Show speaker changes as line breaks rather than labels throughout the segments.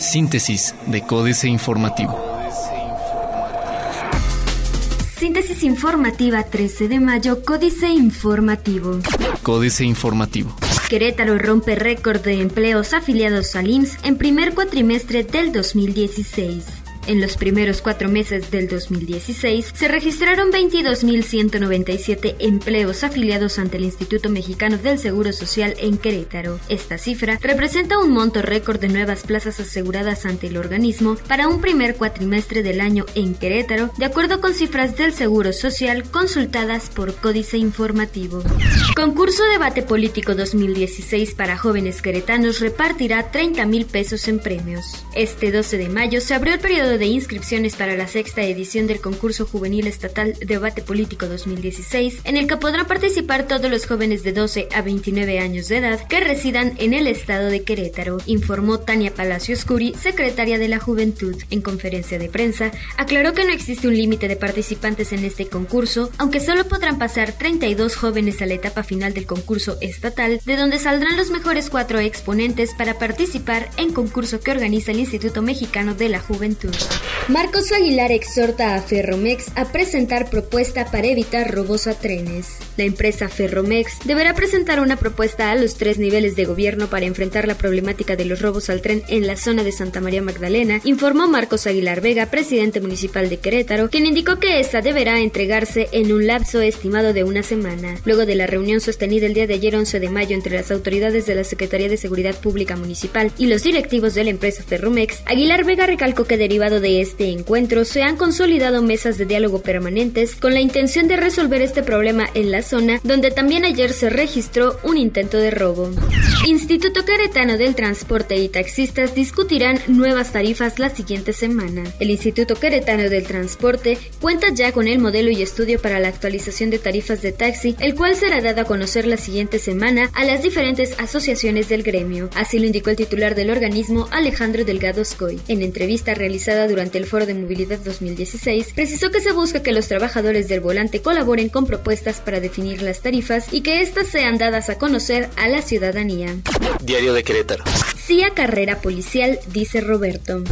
Síntesis de Códice Informativo.
Síntesis informativa 13 de mayo, Códice Informativo.
Códice Informativo.
Querétaro rompe récord de empleos afiliados al IMSS en primer cuatrimestre del 2016. En los primeros cuatro meses del 2016 se registraron 22.197 empleos afiliados ante el Instituto Mexicano del Seguro Social en Querétaro. Esta cifra representa un monto récord de nuevas plazas aseguradas ante el organismo para un primer cuatrimestre del año en Querétaro, de acuerdo con cifras del Seguro Social consultadas por Códice Informativo. Concurso Debate Político 2016 para jóvenes queretanos repartirá 30 mil pesos en premios. Este 12 de mayo se abrió el periodo de inscripciones para la sexta edición del concurso juvenil estatal Debate Político 2016, en el que podrán participar todos los jóvenes de 12 a 29 años de edad que residan en el estado de Querétaro, informó Tania Palacios Curi, secretaria de la Juventud. En conferencia de prensa, aclaró que no existe un límite de participantes en este concurso, aunque solo podrán pasar 32 jóvenes a la etapa final del concurso estatal, de donde saldrán los mejores cuatro exponentes para participar en concurso que organiza el Instituto Mexicano de la Juventud. Marcos Aguilar exhorta a Ferromex a presentar propuesta para evitar robos a trenes. La empresa Ferromex deberá presentar una propuesta a los tres niveles de gobierno para enfrentar la problemática de los robos al tren en la zona de Santa María Magdalena, informó Marcos Aguilar Vega, presidente municipal de Querétaro, quien indicó que esta deberá entregarse en un lapso estimado de una semana. Luego de la reunión sostenida el día de ayer 11 de mayo entre las autoridades de la Secretaría de Seguridad Pública Municipal y los directivos de la empresa Ferromex, Aguilar Vega recalcó que derivado de este encuentro se han consolidado mesas de diálogo permanentes con la intención de resolver este problema en la zona, donde también ayer se registró un intento de robo. Instituto Queretano del Transporte y taxistas discutirán nuevas tarifas la siguiente semana. El Instituto Queretano del Transporte cuenta ya con el modelo y estudio para la actualización de tarifas de taxi, el cual será dado a conocer la siguiente semana a las diferentes asociaciones del gremio. Así lo indicó el titular del organismo, Alejandro Delgado Scoy, en entrevista realizada durante el Foro de Movilidad 2016, precisó que se busca que los trabajadores del volante colaboren con propuestas para definir las tarifas y que éstas sean dadas a conocer a la ciudadanía.
Diario de Querétaro.
Carrera policial, dice Roberto.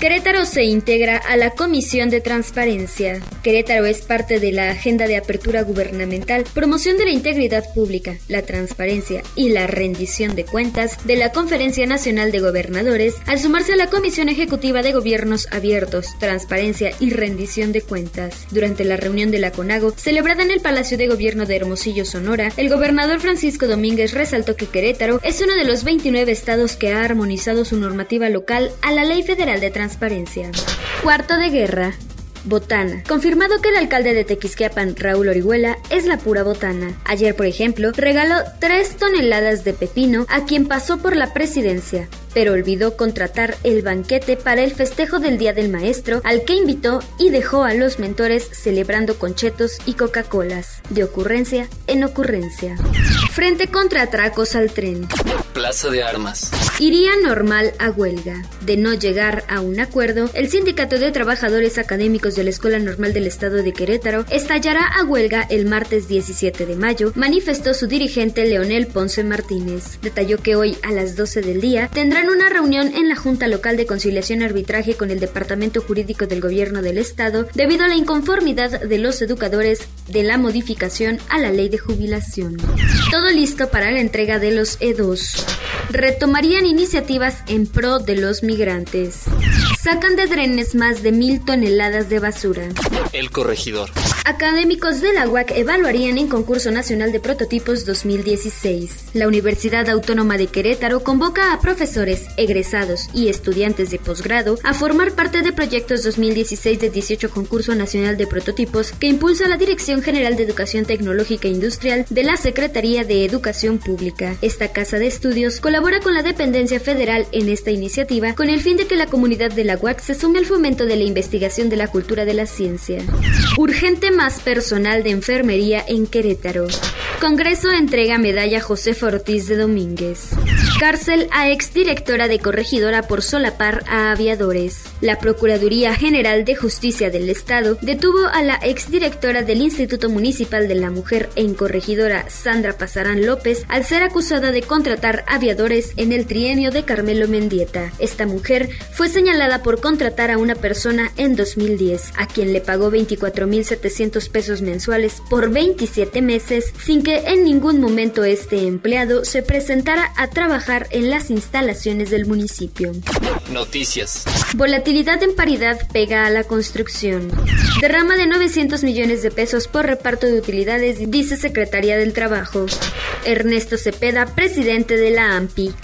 Querétaro se integra a la Comisión de Transparencia. Querétaro es parte de la Agenda de Apertura Gubernamental, Promoción de la Integridad Pública, la Transparencia y la Rendición de Cuentas de la Conferencia Nacional de Gobernadores al sumarse a la Comisión Ejecutiva de Gobiernos Abiertos, Transparencia y Rendición de Cuentas. Durante la reunión de la CONAGO, celebrada en el Palacio de Gobierno de Hermosillo, Sonora, el gobernador Francisco Domínguez resaltó que Querétaro es uno de los 29 estados que ha armonizado su normativa local a la Ley Federal de Transparencia. Cuarto de guerra. Botana. Confirmado que el alcalde de Tequisquiapan, Raúl Orihuela, es la pura botana. Ayer, por ejemplo, regaló 3 toneladas de pepino a quien pasó por la presidencia pero olvidó contratar el banquete para el festejo del Día del Maestro, al que invitó y dejó a los mentores celebrando conchetos y Coca-Colas, de ocurrencia en ocurrencia. Frente contra atracos al tren.
Plaza de Armas.
Iría normal a huelga. De no llegar a un acuerdo, el Sindicato de Trabajadores Académicos de la Escuela Normal del Estado de Querétaro estallará a huelga el martes 17 de mayo, manifestó su dirigente Leonel Ponce Martínez. Detalló que hoy a las 12 del día tendrá una reunión en la Junta Local de Conciliación y Arbitraje con el Departamento Jurídico del Gobierno del Estado debido a la inconformidad de los educadores de la modificación a la ley de jubilación. Todo listo para la entrega de los E2. Retomarían iniciativas en pro de los migrantes. Sacan de drenes más de mil toneladas de basura.
El corregidor.
Académicos de la UAC evaluarían en concurso nacional de prototipos 2016. La Universidad Autónoma de Querétaro convoca a profesores, egresados y estudiantes de posgrado a formar parte de proyectos 2016 de 18 concurso nacional de prototipos que impulsa la Dirección General de Educación Tecnológica e Industrial de la Secretaría de Educación Pública. Esta casa de estudios colabora con la dependencia federal en esta iniciativa con el fin de que la comunidad de la UAC se sume al fomento de la investigación de la cultura de la ciencia. Urgente más personal de enfermería en Querétaro. Congreso entrega medalla José Ortiz de Domínguez. Cárcel a exdirectora de corregidora por solapar a aviadores. La Procuraduría General de Justicia del Estado detuvo a la exdirectora del Instituto Municipal de la Mujer en corregidora Sandra Pasarán López al ser acusada de contratar aviadores en el trienio de Carmelo Mendieta. Esta mujer fue señalada por contratar a una persona en 2010, a quien le pagó 24.700 pesos mensuales por 27 meses sin que en ningún momento este empleado se presentara a trabajar en las instalaciones del municipio.
Noticias.
Volatilidad en paridad pega a la construcción. Derrama de 900 millones de pesos por reparto de utilidades, dice Secretaría del Trabajo. Ernesto Cepeda, presidente de la AMPI.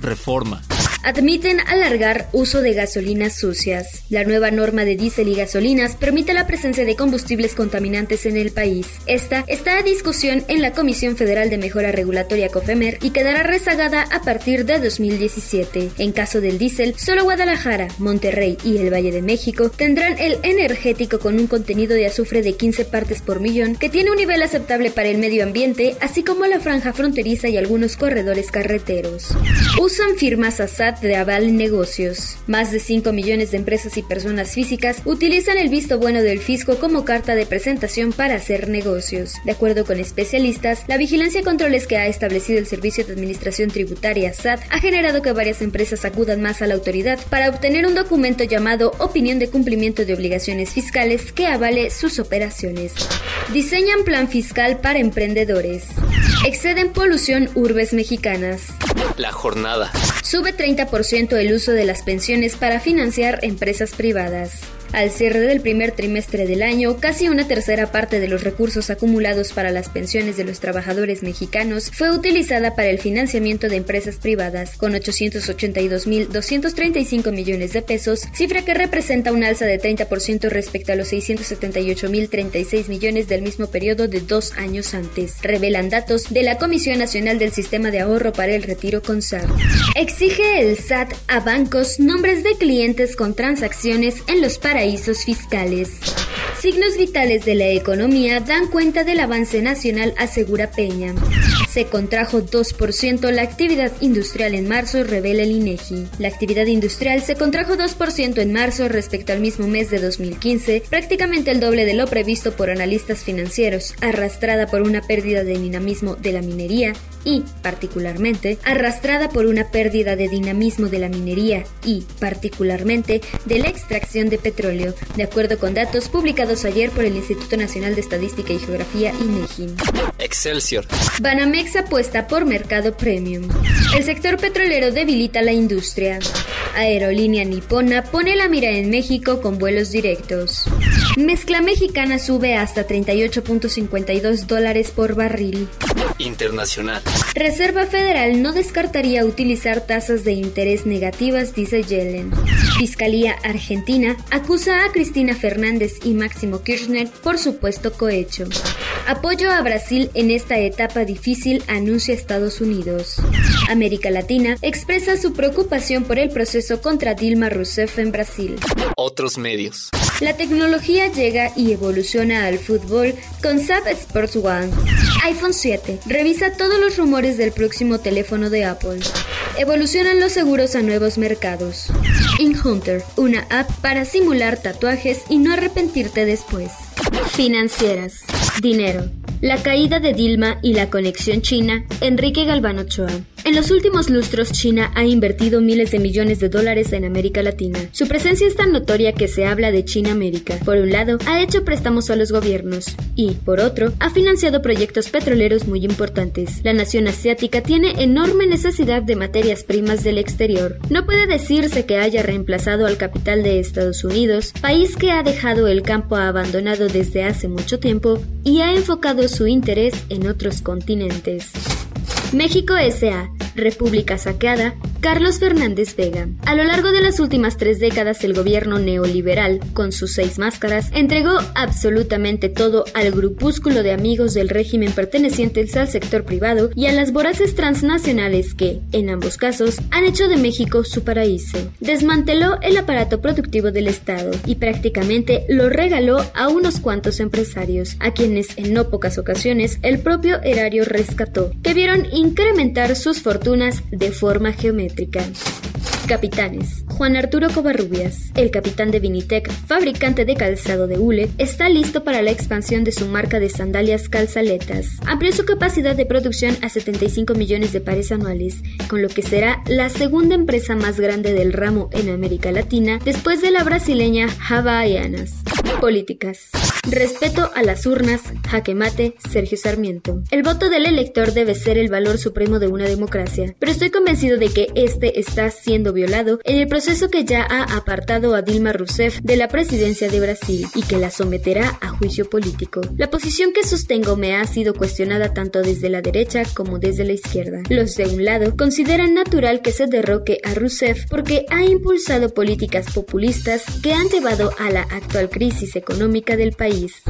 Reforma
admiten alargar uso de gasolinas sucias. La nueva norma de diésel y gasolinas permite la presencia de combustibles contaminantes en el país. Esta está a discusión en la Comisión Federal de Mejora Regulatoria COFEMER y quedará rezagada a partir de 2017. En caso del diésel, solo Guadalajara, Monterrey y el Valle de México tendrán el energético con un contenido de azufre de 15 partes por millón que tiene un nivel aceptable para el medio ambiente, así como la franja fronteriza y algunos corredores carreteros. Usan firmas ASAD de aval negocios. Más de 5 millones de empresas y personas físicas utilizan el visto bueno del fisco como carta de presentación para hacer negocios. De acuerdo con especialistas, la vigilancia y controles que ha establecido el Servicio de Administración Tributaria SAT ha generado que varias empresas acudan más a la autoridad para obtener un documento llamado Opinión de Cumplimiento de Obligaciones Fiscales que avale sus operaciones. Diseñan plan fiscal para emprendedores. Exceden polución urbes mexicanas.
La jornada.
Sube 30% el uso de las pensiones para financiar empresas privadas. Al cierre del primer trimestre del año, casi una tercera parte de los recursos acumulados para las pensiones de los trabajadores mexicanos fue utilizada para el financiamiento de empresas privadas, con 882.235 millones de pesos, cifra que representa un alza de 30% respecto a los 678.036 millones del mismo periodo de dos años antes, revelan datos de la Comisión Nacional del Sistema de Ahorro para el Retiro CONSAR. Exige el SAT a bancos nombres de clientes con transacciones en los paraísos paraísos fiscales. Signos vitales de la economía dan cuenta del avance nacional, asegura Peña. Se contrajo 2% la actividad industrial en marzo, revela el INEGI. La actividad industrial se contrajo 2% en marzo respecto al mismo mes de 2015, prácticamente el doble de lo previsto por analistas financieros, arrastrada por una pérdida de dinamismo de la minería y, particularmente, arrastrada por una pérdida de dinamismo de la minería y, particularmente, de la extracción de petróleo, de acuerdo con datos publicados ayer por el Instituto Nacional de Estadística y Geografía INEGI.
Excelsior.
Banamex apuesta por mercado premium. El sector petrolero debilita la industria. Aerolínea nipona pone la mira en México con vuelos directos. Mezcla mexicana sube hasta 38.52 dólares por barril.
Internacional.
Reserva Federal no descartaría utilizar tasas de interés negativas, dice Yellen. Fiscalía Argentina acusa a Cristina Fernández y Máximo Kirchner por supuesto cohecho. Apoyo a Brasil en esta etapa difícil, anuncia Estados Unidos. América Latina expresa su preocupación por el proceso contra Dilma Rousseff en Brasil.
Otros medios.
La tecnología llega y evoluciona al fútbol con SAP Sports One. iPhone 7. Revisa todos los rumores del próximo teléfono de Apple. Evolucionan los seguros a nuevos mercados. InHunter, una app para simular tatuajes y no arrepentirte después. Financieras. Dinero. La caída de Dilma y la conexión china, Enrique Galván Ochoa. En los últimos lustros, China ha invertido miles de millones de dólares en América Latina. Su presencia es tan notoria que se habla de China América. Por un lado, ha hecho préstamos a los gobiernos y, por otro, ha financiado proyectos petroleros muy importantes. La nación asiática tiene enorme necesidad de materias primas del exterior. No puede decirse que haya reemplazado al capital de Estados Unidos, país que ha dejado el campo abandonado desde hace mucho tiempo y ha enfocado su interés en otros continentes. México S.A., República Saqueada, Carlos Fernández Vega. A lo largo de las últimas tres décadas, el gobierno neoliberal, con sus seis máscaras, entregó absolutamente todo al grupúsculo de amigos del régimen pertenecientes al sector privado y a las voraces transnacionales que, en ambos casos, han hecho de México su paraíso. Desmanteló el aparato productivo del Estado y prácticamente lo regaló a unos cuantos empresarios, a quienes en no pocas ocasiones el propio erario rescató, que vieron incrementar sus fortunas de forma geométrica. Capitanes. Juan Arturo Covarrubias, el capitán de Vinitec, fabricante de calzado de hule, está listo para la expansión de su marca de sandalias calzaletas. Amplió su capacidad de producción a 75 millones de pares anuales, con lo que será la segunda empresa más grande del ramo en América Latina después de la brasileña Havaianas. Políticas. Respeto a las urnas, jaque mate, Sergio Sarmiento. El voto del elector debe ser el valor supremo de una democracia, pero estoy convencido de que este está siendo violado en el proceso que ya ha apartado a Dilma Rousseff de la presidencia de Brasil y que la someterá a juicio político. La posición que sostengo me ha sido cuestionada tanto desde la derecha como desde la izquierda. Los de un lado consideran natural que se derroque a Rousseff porque ha impulsado políticas populistas que han llevado a la actual crisis económica del país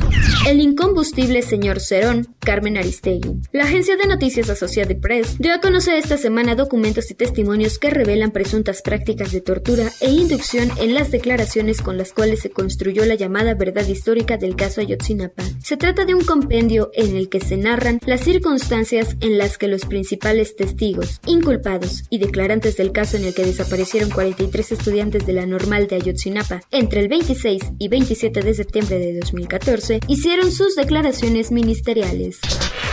el incombustible señor Cerón, Carmen Aristegui. La agencia de noticias Associated Press dio a conocer esta semana documentos y testimonios que revelan presuntas prácticas de tortura e inducción en las declaraciones con las cuales se construyó la llamada verdad histórica del caso Ayotzinapa. Se trata de un compendio en el que se narran las circunstancias en las que los principales testigos, inculpados y declarantes del caso en el que desaparecieron 43 estudiantes de la normal de Ayotzinapa entre el 26 y 27 de septiembre de 2014 hicieron sus declaraciones ministeriales.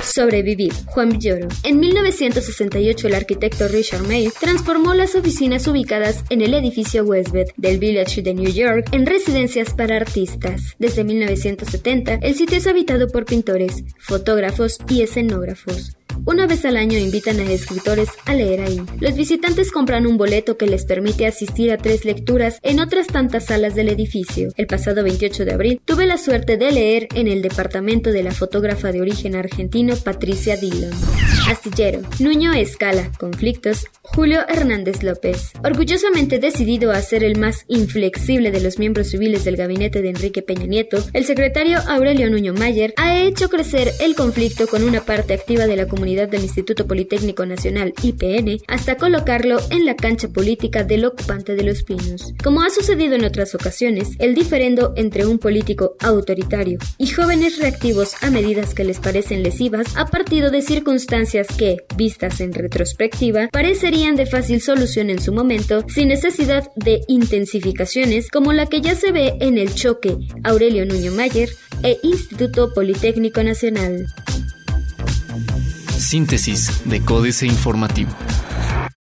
Sobrevivir. Juan Villoro. En 1968 el arquitecto Richard May transformó las oficinas ubicadas en el edificio Westbeth del Village de New York en residencias para artistas. Desde 1970 el sitio es habitado por pintores, fotógrafos y escenógrafos. Una vez al año invitan a escritores a leer ahí. Los visitantes compran un boleto que les permite asistir a tres lecturas en otras tantas salas del edificio. El pasado 28 de abril tuve la suerte de leer en el departamento de la fotógrafa de origen argentino Patricia Dillon. Astillero. Nuño Escala. Conflictos. Julio Hernández López. Orgullosamente decidido a ser el más inflexible de los miembros civiles del gabinete de Enrique Peña Nieto, el secretario Aurelio Nuño Mayer ha hecho crecer el conflicto con una parte activa de la comunidad del Instituto Politécnico Nacional IPN hasta colocarlo en la cancha política del ocupante de los pinos. Como ha sucedido en otras ocasiones, el diferendo entre un político autoritario y jóvenes reactivos a medidas que les parecen lesivas ha partido de circunstancias que, vistas en retrospectiva, parecerían de fácil solución en su momento, sin necesidad de intensificaciones como la que ya se ve en el choque Aurelio Nuño Mayer e Instituto Politécnico Nacional.
Síntesis de Códice Informativo.